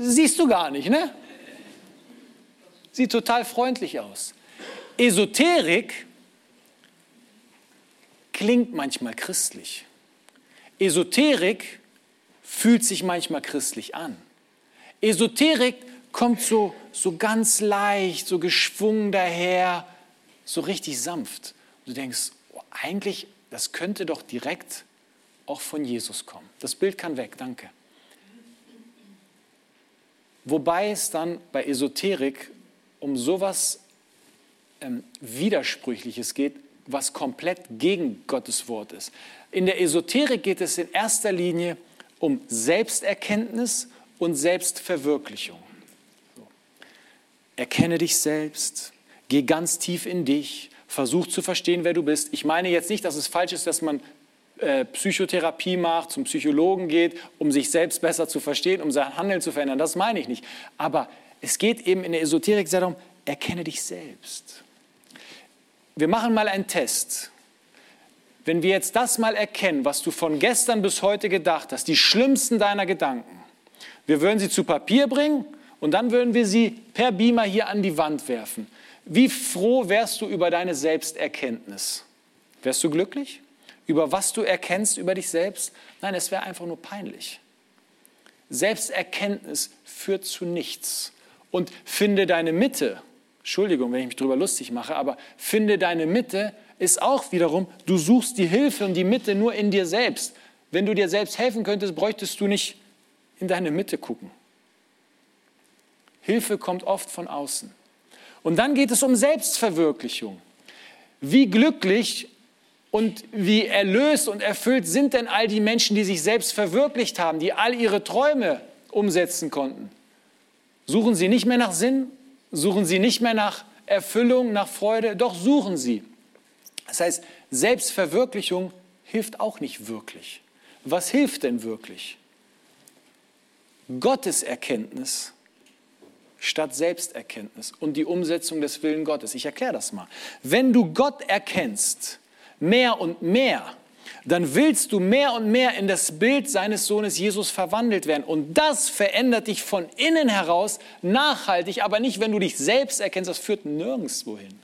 siehst du gar nicht, ne? Sieht total freundlich aus. Esoterik klingt manchmal christlich. Esoterik fühlt sich manchmal christlich an. Esoterik kommt so, so ganz leicht, so geschwungen daher, so richtig sanft. du denkst, oh, eigentlich, das könnte doch direkt auch von Jesus kommen. Das Bild kann weg, danke. Wobei es dann bei Esoterik um sowas ähm, Widersprüchliches geht, was komplett gegen Gottes Wort ist. In der Esoterik geht es in erster Linie um Selbsterkenntnis und Selbstverwirklichung. Erkenne dich selbst, geh ganz tief in dich, versuch zu verstehen, wer du bist. Ich meine jetzt nicht, dass es falsch ist, dass man äh, Psychotherapie macht, zum Psychologen geht, um sich selbst besser zu verstehen, um sein Handeln zu verändern. Das meine ich nicht. Aber es geht eben in der Esoterik sehr darum, erkenne dich selbst. Wir machen mal einen Test. wenn wir jetzt das mal erkennen, was du von gestern bis heute gedacht hast, die schlimmsten deiner Gedanken, wir würden sie zu Papier bringen und dann würden wir sie per Beamer hier an die Wand werfen. Wie froh wärst du über deine Selbsterkenntnis? Wärst du glücklich? Über was du erkennst über dich selbst? Nein, es wäre einfach nur peinlich. Selbsterkenntnis führt zu nichts. Und finde deine Mitte. Entschuldigung, wenn ich mich darüber lustig mache, aber finde deine Mitte ist auch wiederum, du suchst die Hilfe und die Mitte nur in dir selbst. Wenn du dir selbst helfen könntest, bräuchtest du nicht in deine Mitte gucken. Hilfe kommt oft von außen. Und dann geht es um Selbstverwirklichung. Wie glücklich und wie erlöst und erfüllt sind denn all die Menschen, die sich selbst verwirklicht haben, die all ihre Träume umsetzen konnten? Suchen sie nicht mehr nach Sinn? Suchen sie nicht mehr nach Erfüllung, nach Freude? Doch suchen sie. Das heißt, Selbstverwirklichung hilft auch nicht wirklich. Was hilft denn wirklich? Gotteserkenntnis statt Selbsterkenntnis und die Umsetzung des Willen Gottes. Ich erkläre das mal. Wenn du Gott erkennst, mehr und mehr, dann willst du mehr und mehr in das Bild seines Sohnes Jesus verwandelt werden. Und das verändert dich von innen heraus nachhaltig, aber nicht, wenn du dich selbst erkennst. Das führt nirgendwo hin.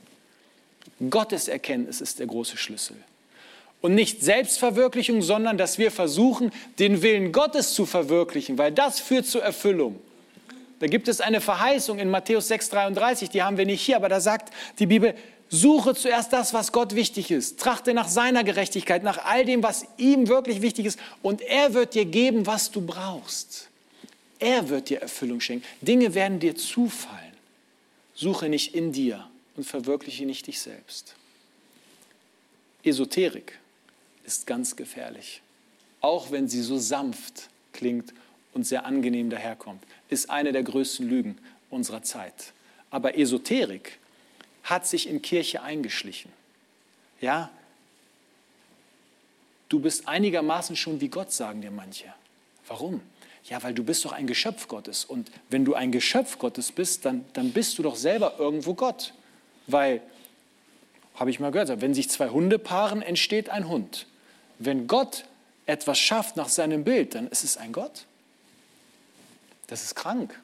Gottes Erkenntnis ist der große Schlüssel. Und nicht Selbstverwirklichung, sondern dass wir versuchen, den Willen Gottes zu verwirklichen, weil das führt zur Erfüllung. Da gibt es eine Verheißung in Matthäus 6,33, die haben wir nicht hier, aber da sagt die Bibel, Suche zuerst das, was Gott wichtig ist. Trachte nach seiner Gerechtigkeit, nach all dem, was ihm wirklich wichtig ist. Und er wird dir geben, was du brauchst. Er wird dir Erfüllung schenken. Dinge werden dir zufallen. Suche nicht in dir und verwirkliche nicht dich selbst. Esoterik ist ganz gefährlich. Auch wenn sie so sanft klingt und sehr angenehm daherkommt, ist eine der größten Lügen unserer Zeit. Aber Esoterik hat sich in Kirche eingeschlichen. Ja, du bist einigermaßen schon wie Gott, sagen dir manche. Warum? Ja, weil du bist doch ein Geschöpf Gottes. Und wenn du ein Geschöpf Gottes bist, dann, dann bist du doch selber irgendwo Gott. Weil, habe ich mal gehört, wenn sich zwei Hunde paaren, entsteht ein Hund. Wenn Gott etwas schafft nach seinem Bild, dann ist es ein Gott. Das ist krank.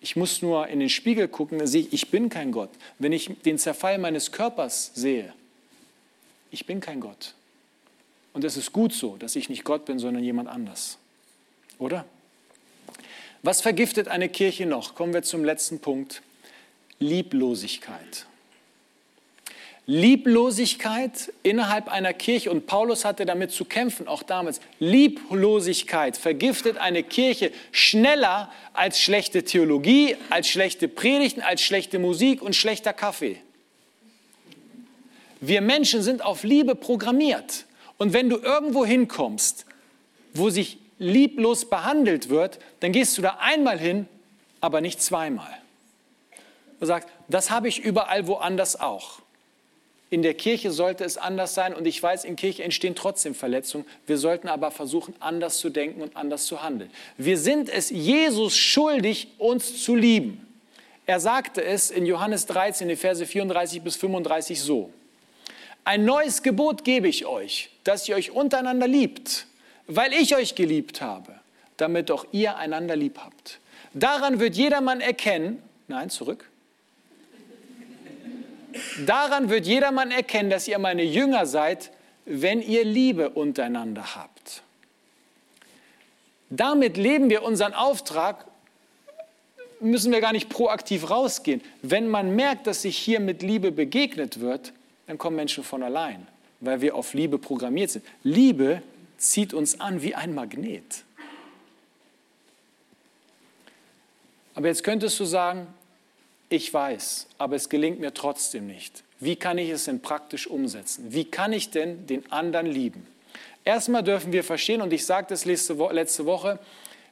Ich muss nur in den Spiegel gucken, dann sehe ich, ich bin kein Gott. Wenn ich den Zerfall meines Körpers sehe, ich bin kein Gott. Und es ist gut so, dass ich nicht Gott bin, sondern jemand anders. Oder? Was vergiftet eine Kirche noch? Kommen wir zum letzten Punkt. Lieblosigkeit. Lieblosigkeit innerhalb einer Kirche, und Paulus hatte damit zu kämpfen, auch damals, Lieblosigkeit vergiftet eine Kirche schneller als schlechte Theologie, als schlechte Predigten, als schlechte Musik und schlechter Kaffee. Wir Menschen sind auf Liebe programmiert. Und wenn du irgendwo hinkommst, wo sich lieblos behandelt wird, dann gehst du da einmal hin, aber nicht zweimal. Du sagst, das habe ich überall woanders auch. In der Kirche sollte es anders sein und ich weiß, in Kirche entstehen trotzdem Verletzungen. Wir sollten aber versuchen, anders zu denken und anders zu handeln. Wir sind es Jesus schuldig, uns zu lieben. Er sagte es in Johannes 13, die Verse 34 bis 35 so. Ein neues Gebot gebe ich euch, dass ihr euch untereinander liebt, weil ich euch geliebt habe, damit auch ihr einander lieb habt. Daran wird jedermann erkennen, nein, zurück, Daran wird jedermann erkennen, dass ihr meine Jünger seid, wenn ihr Liebe untereinander habt. Damit leben wir unseren Auftrag, müssen wir gar nicht proaktiv rausgehen. Wenn man merkt, dass sich hier mit Liebe begegnet wird, dann kommen Menschen von allein, weil wir auf Liebe programmiert sind. Liebe zieht uns an wie ein Magnet. Aber jetzt könntest du sagen, ich weiß, aber es gelingt mir trotzdem nicht. Wie kann ich es denn praktisch umsetzen? Wie kann ich denn den anderen lieben? Erstmal dürfen wir verstehen, und ich sagte es letzte Woche,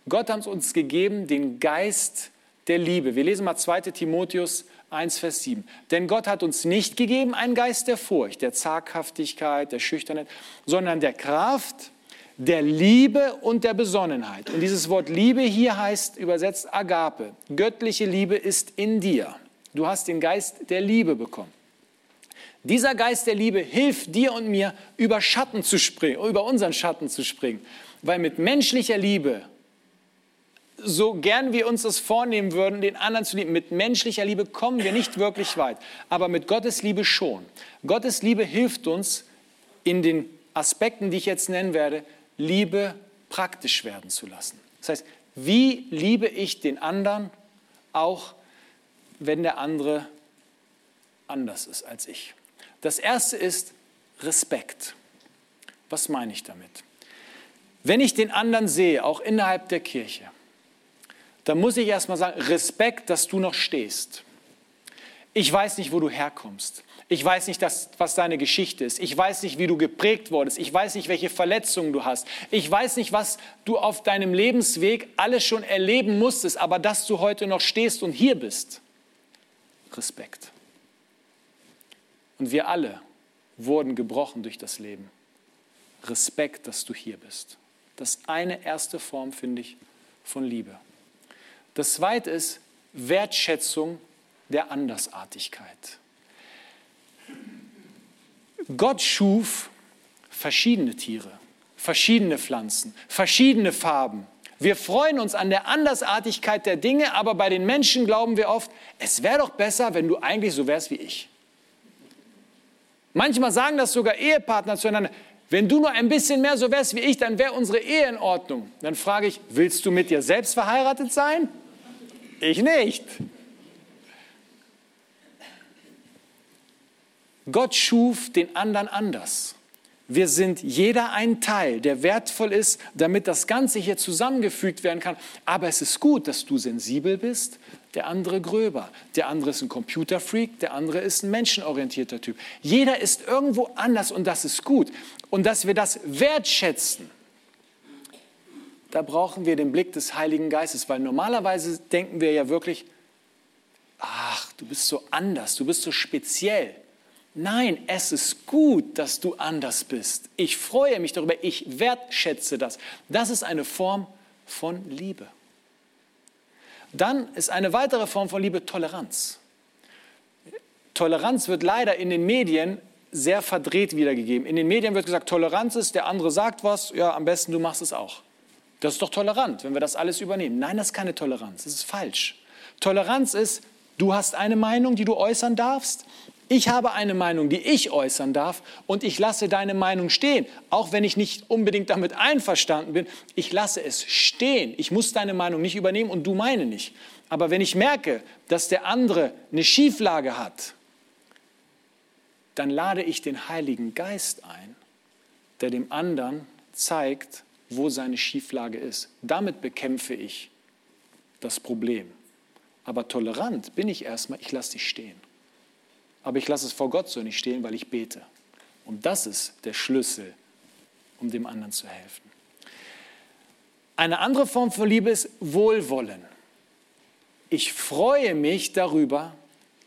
Gott hat uns gegeben den Geist der Liebe. Wir lesen mal 2 Timotheus 1, Vers 7. Denn Gott hat uns nicht gegeben einen Geist der Furcht, der Zaghaftigkeit, der Schüchternheit, sondern der Kraft, der Liebe und der Besonnenheit. Und dieses Wort Liebe hier heißt übersetzt Agape. Göttliche Liebe ist in dir. Du hast den Geist der Liebe bekommen. Dieser Geist der Liebe hilft dir und mir, über Schatten zu springen, über unseren Schatten zu springen. Weil mit menschlicher Liebe, so gern wir uns das vornehmen würden, den anderen zu lieben, mit menschlicher Liebe kommen wir nicht wirklich weit. Aber mit Gottes Liebe schon. Gottes Liebe hilft uns, in den Aspekten, die ich jetzt nennen werde, Liebe praktisch werden zu lassen. Das heißt, wie liebe ich den anderen, auch wenn der andere anders ist als ich? Das erste ist Respekt. Was meine ich damit? Wenn ich den anderen sehe, auch innerhalb der Kirche, dann muss ich erstmal sagen, Respekt, dass du noch stehst. Ich weiß nicht, wo du herkommst. Ich weiß nicht, dass, was deine Geschichte ist. Ich weiß nicht, wie du geprägt wurdest. Ich weiß nicht, welche Verletzungen du hast. Ich weiß nicht, was du auf deinem Lebensweg alles schon erleben musstest, aber dass du heute noch stehst und hier bist. Respekt. Und wir alle wurden gebrochen durch das Leben. Respekt, dass du hier bist. Das ist eine erste Form, finde ich, von Liebe. Das zweite ist Wertschätzung der Andersartigkeit. Gott schuf verschiedene Tiere, verschiedene Pflanzen, verschiedene Farben. Wir freuen uns an der Andersartigkeit der Dinge, aber bei den Menschen glauben wir oft, es wäre doch besser, wenn du eigentlich so wärst wie ich. Manchmal sagen das sogar Ehepartner zueinander, wenn du nur ein bisschen mehr so wärst wie ich, dann wäre unsere Ehe in Ordnung. Dann frage ich, willst du mit dir selbst verheiratet sein? Ich nicht. Gott schuf den anderen anders. Wir sind jeder ein Teil, der wertvoll ist, damit das Ganze hier zusammengefügt werden kann. Aber es ist gut, dass du sensibel bist, der andere gröber. Der andere ist ein Computerfreak, der andere ist ein menschenorientierter Typ. Jeder ist irgendwo anders und das ist gut. Und dass wir das wertschätzen, da brauchen wir den Blick des Heiligen Geistes, weil normalerweise denken wir ja wirklich, ach, du bist so anders, du bist so speziell. Nein, es ist gut, dass du anders bist. Ich freue mich darüber, ich wertschätze das. Das ist eine Form von Liebe. Dann ist eine weitere Form von Liebe Toleranz. Toleranz wird leider in den Medien sehr verdreht wiedergegeben. In den Medien wird gesagt, Toleranz ist, der andere sagt was, ja, am besten du machst es auch. Das ist doch tolerant, wenn wir das alles übernehmen. Nein, das ist keine Toleranz, das ist falsch. Toleranz ist, du hast eine Meinung, die du äußern darfst, ich habe eine Meinung, die ich äußern darf und ich lasse deine Meinung stehen, auch wenn ich nicht unbedingt damit einverstanden bin. Ich lasse es stehen. Ich muss deine Meinung nicht übernehmen und du meine nicht. Aber wenn ich merke, dass der andere eine Schieflage hat, dann lade ich den Heiligen Geist ein, der dem anderen zeigt, wo seine Schieflage ist. Damit bekämpfe ich das Problem. Aber tolerant bin ich erstmal, ich lasse dich stehen aber ich lasse es vor Gott so nicht stehen, weil ich bete. Und das ist der Schlüssel, um dem anderen zu helfen. Eine andere Form von Liebe ist Wohlwollen. Ich freue mich darüber,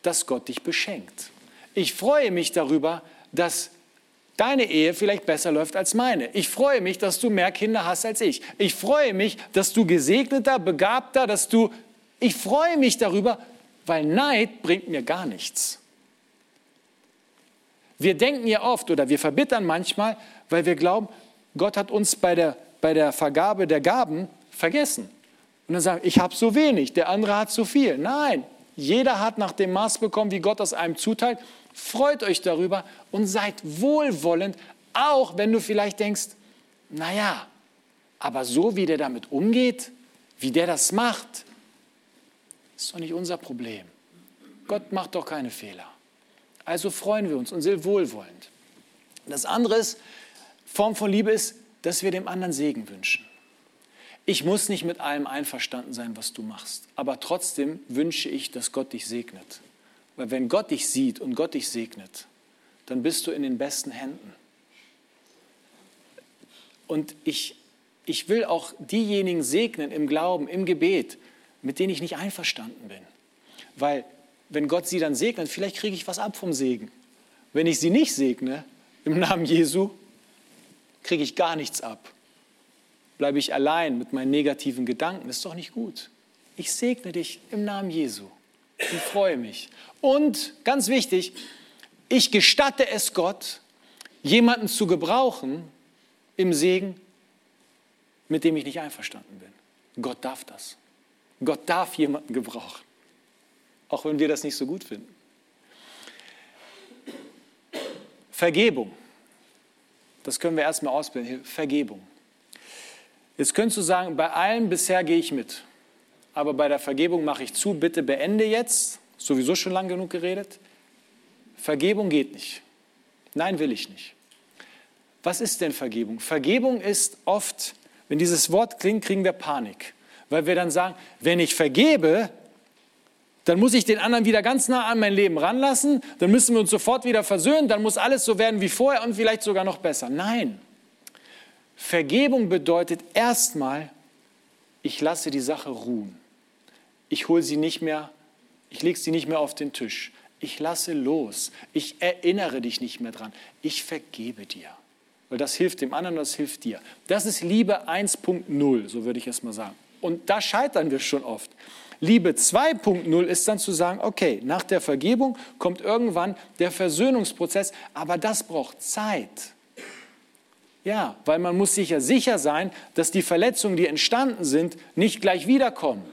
dass Gott dich beschenkt. Ich freue mich darüber, dass deine Ehe vielleicht besser läuft als meine. Ich freue mich, dass du mehr Kinder hast als ich. Ich freue mich, dass du gesegneter, begabter, dass du... Ich freue mich darüber, weil Neid bringt mir gar nichts. Wir denken ja oft oder wir verbittern manchmal, weil wir glauben, Gott hat uns bei der, bei der Vergabe der Gaben vergessen. Und dann sagen, ich habe so wenig, der andere hat so viel. Nein, jeder hat nach dem Maß bekommen, wie Gott das einem zuteilt. Freut euch darüber und seid wohlwollend, auch wenn du vielleicht denkst, naja, aber so wie der damit umgeht, wie der das macht, ist doch nicht unser Problem. Gott macht doch keine Fehler. Also freuen wir uns und sind wohlwollend. Das andere ist, Form von Liebe ist, dass wir dem anderen Segen wünschen. Ich muss nicht mit allem einverstanden sein, was du machst, aber trotzdem wünsche ich, dass Gott dich segnet. Weil wenn Gott dich sieht und Gott dich segnet, dann bist du in den besten Händen. Und ich, ich will auch diejenigen segnen im Glauben, im Gebet, mit denen ich nicht einverstanden bin. Weil wenn Gott sie dann segnet, vielleicht kriege ich was ab vom Segen. Wenn ich sie nicht segne, im Namen Jesu, kriege ich gar nichts ab. Bleibe ich allein mit meinen negativen Gedanken, ist doch nicht gut. Ich segne dich im Namen Jesu und freue mich. Und ganz wichtig, Ich gestatte es Gott, jemanden zu gebrauchen im Segen, mit dem ich nicht einverstanden bin. Gott darf das. Gott darf jemanden gebrauchen, auch wenn wir das nicht so gut finden. Vergebung. Das können wir erstmal ausbilden. Vergebung. Jetzt könntest du sagen, bei allem bisher gehe ich mit. Aber bei der Vergebung mache ich zu, bitte beende jetzt. Sowieso schon lang genug geredet. Vergebung geht nicht. Nein, will ich nicht. Was ist denn Vergebung? Vergebung ist oft, wenn dieses Wort klingt, kriegen wir Panik. Weil wir dann sagen, wenn ich vergebe, dann muss ich den anderen wieder ganz nah an mein Leben ranlassen, dann müssen wir uns sofort wieder versöhnen, dann muss alles so werden wie vorher und vielleicht sogar noch besser. Nein, Vergebung bedeutet erstmal, ich lasse die Sache ruhen. Ich hole sie nicht mehr, ich lege sie nicht mehr auf den Tisch. Ich lasse los. Ich erinnere dich nicht mehr dran. Ich vergebe dir. Weil das hilft dem anderen, das hilft dir. Das ist Liebe 1.0, so würde ich es mal sagen. Und da scheitern wir schon oft. Liebe 2.0 ist dann zu sagen, okay, nach der Vergebung kommt irgendwann der Versöhnungsprozess, aber das braucht Zeit. Ja, weil man muss sich ja sicher sein, dass die Verletzungen, die entstanden sind, nicht gleich wiederkommen.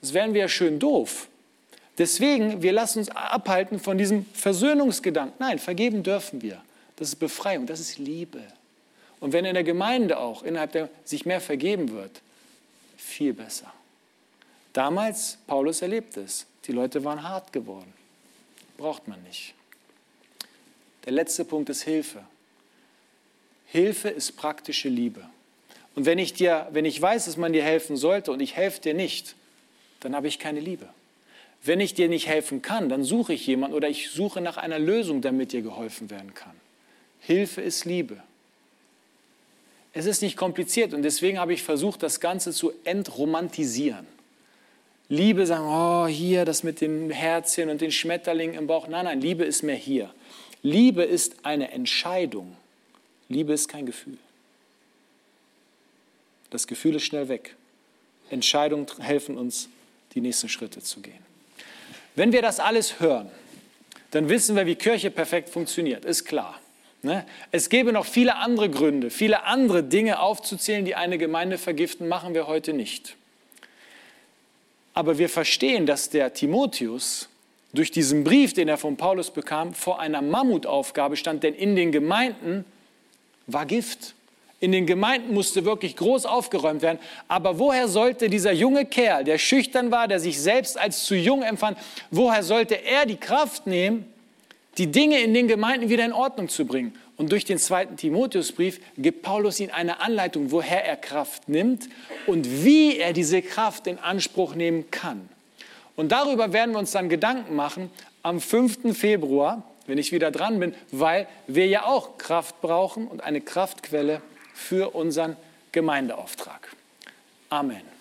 Das wären wir ja schön doof. Deswegen, wir lassen uns abhalten von diesem Versöhnungsgedanken. Nein, vergeben dürfen wir. Das ist Befreiung, das ist Liebe. Und wenn in der Gemeinde auch innerhalb der sich mehr vergeben wird, viel besser. Damals, Paulus erlebt es, die Leute waren hart geworden. Braucht man nicht. Der letzte Punkt ist Hilfe. Hilfe ist praktische Liebe. Und wenn ich, dir, wenn ich weiß, dass man dir helfen sollte und ich helfe dir nicht, dann habe ich keine Liebe. Wenn ich dir nicht helfen kann, dann suche ich jemanden oder ich suche nach einer Lösung, damit dir geholfen werden kann. Hilfe ist Liebe. Es ist nicht kompliziert und deswegen habe ich versucht, das Ganze zu entromantisieren. Liebe sagen, oh, hier das mit dem Herzchen und den Schmetterlingen im Bauch. Nein, nein, Liebe ist mehr hier. Liebe ist eine Entscheidung. Liebe ist kein Gefühl. Das Gefühl ist schnell weg. Entscheidungen helfen uns, die nächsten Schritte zu gehen. Wenn wir das alles hören, dann wissen wir, wie Kirche perfekt funktioniert, ist klar. Ne? Es gäbe noch viele andere Gründe, viele andere Dinge aufzuzählen, die eine Gemeinde vergiften, machen wir heute nicht. Aber wir verstehen, dass der Timotheus durch diesen Brief, den er von Paulus bekam, vor einer Mammutaufgabe stand, denn in den Gemeinden war Gift. In den Gemeinden musste wirklich groß aufgeräumt werden. Aber woher sollte dieser junge Kerl, der schüchtern war, der sich selbst als zu jung empfand, woher sollte er die Kraft nehmen, die Dinge in den Gemeinden wieder in Ordnung zu bringen? Und durch den zweiten Timotheusbrief gibt Paulus ihm eine Anleitung, woher er Kraft nimmt und wie er diese Kraft in Anspruch nehmen kann. Und darüber werden wir uns dann Gedanken machen am 5. Februar, wenn ich wieder dran bin, weil wir ja auch Kraft brauchen und eine Kraftquelle für unseren Gemeindeauftrag. Amen.